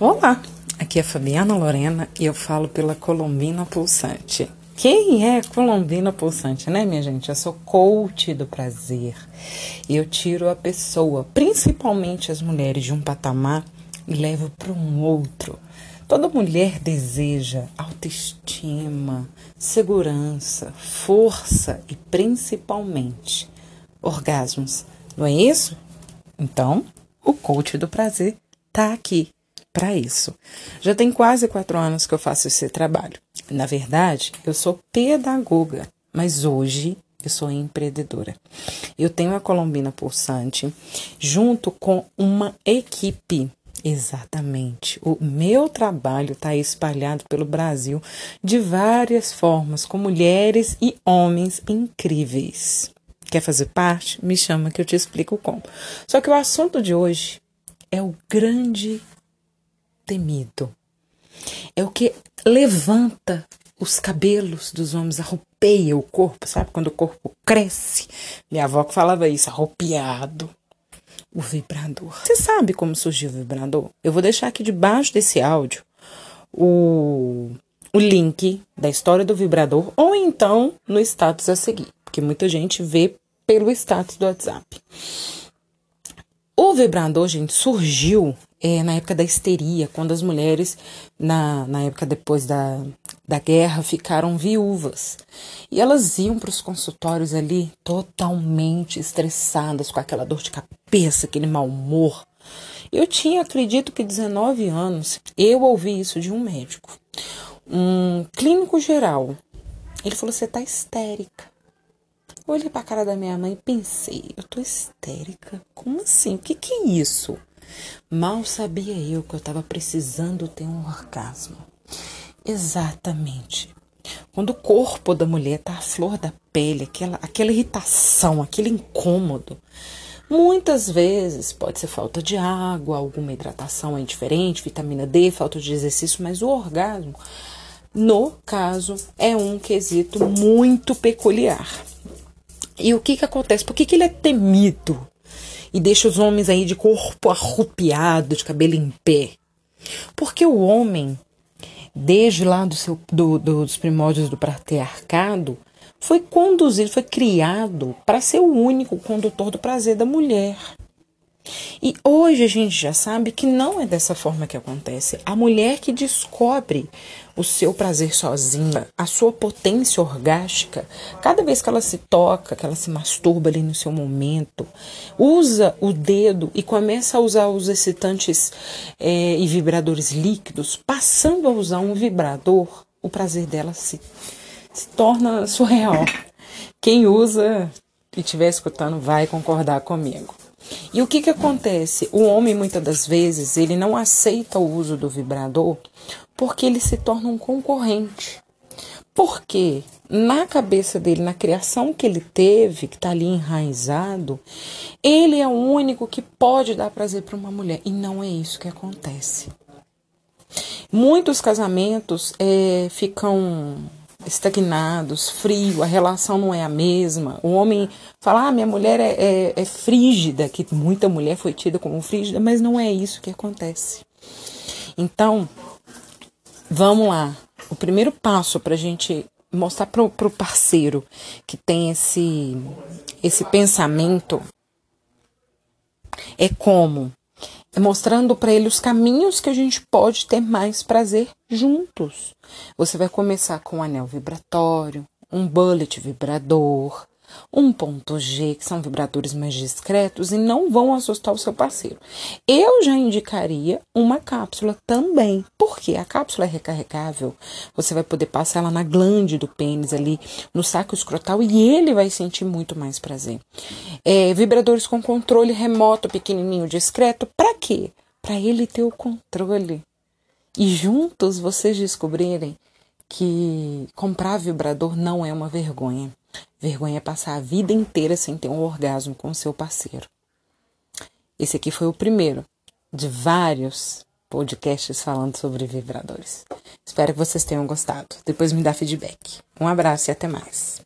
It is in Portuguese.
Olá, aqui é Fabiana Lorena e eu falo pela Colombina Pulsante. Quem é Colombina Pulsante, né, minha gente? Eu sou coach do prazer. Eu tiro a pessoa, principalmente as mulheres, de um patamar e levo para um outro. Toda mulher deseja autoestima, segurança, força e principalmente orgasmos. Não é isso? Então, o coach do prazer tá aqui para isso. Já tem quase quatro anos que eu faço esse trabalho. Na verdade, eu sou pedagoga, mas hoje eu sou empreendedora. Eu tenho a Colombina Pulsante junto com uma equipe. Exatamente. O meu trabalho está espalhado pelo Brasil de várias formas, com mulheres e homens incríveis. Quer fazer parte? Me chama que eu te explico como. Só que o assunto de hoje é o grande temido. É o que levanta os cabelos dos homens, arrupeia o corpo, sabe? Quando o corpo cresce. Minha avó que falava isso, arrupiado. O vibrador. Você sabe como surgiu o vibrador? Eu vou deixar aqui debaixo desse áudio o, o link da história do vibrador ou então no status a seguir, porque muita gente vê pelo status do WhatsApp. O vibrador, gente, surgiu é, na época da histeria, quando as mulheres, na, na época depois da, da guerra, ficaram viúvas. E elas iam para os consultórios ali totalmente estressadas, com aquela dor de cabeça, aquele mau humor. Eu tinha, acredito que 19 anos, eu ouvi isso de um médico, um clínico geral. Ele falou: Você tá histérica. Olhei para a cara da minha mãe e pensei: Eu tô histérica? Como assim? O que, que é isso? Mal sabia eu que eu estava precisando ter um orgasmo. Exatamente. Quando o corpo da mulher está à flor da pele, aquela, aquela irritação, aquele incômodo, muitas vezes pode ser falta de água, alguma hidratação é vitamina D, falta de exercício, mas o orgasmo, no caso, é um quesito muito peculiar. E o que, que acontece? Por que, que ele é temido? E deixa os homens aí de corpo arrupiado, de cabelo em pé. Porque o homem, desde lá do seu, do, do, dos primórdios do patriarcado, foi conduzido, foi criado para ser o único condutor do prazer da mulher. E hoje a gente já sabe que não é dessa forma que acontece. A mulher que descobre o seu prazer sozinha, a sua potência orgástica, cada vez que ela se toca, que ela se masturba ali no seu momento, usa o dedo e começa a usar os excitantes é, e vibradores líquidos, passando a usar um vibrador, o prazer dela se, se torna surreal. Quem usa e estiver escutando vai concordar comigo. E o que, que acontece? O homem, muitas das vezes, ele não aceita o uso do vibrador porque ele se torna um concorrente. Porque na cabeça dele, na criação que ele teve, que está ali enraizado, ele é o único que pode dar prazer para uma mulher. E não é isso que acontece. Muitos casamentos é, ficam estagnados, frio, a relação não é a mesma. O homem fala, ah, minha mulher é, é, é frígida, que muita mulher foi tida como frígida, mas não é isso que acontece. Então, vamos lá. O primeiro passo para a gente mostrar para o parceiro que tem esse, esse pensamento é como mostrando para ele os caminhos que a gente pode ter mais prazer juntos. Você vai começar com um anel vibratório, um bullet vibrador, um ponto G, que são vibradores mais discretos e não vão assustar o seu parceiro. Eu já indicaria uma cápsula também, porque a cápsula é recarregável. Você vai poder passar ela na glande do pênis ali, no saco escrotal e ele vai sentir muito mais prazer. É, vibradores com controle remoto, pequenininho, discreto, para quê? Para ele ter o controle. E juntos vocês descobrirem que comprar vibrador não é uma vergonha. Vergonha é passar a vida inteira sem ter um orgasmo com seu parceiro. Esse aqui foi o primeiro de vários podcasts falando sobre vibradores. Espero que vocês tenham gostado. Depois me dá feedback. Um abraço e até mais.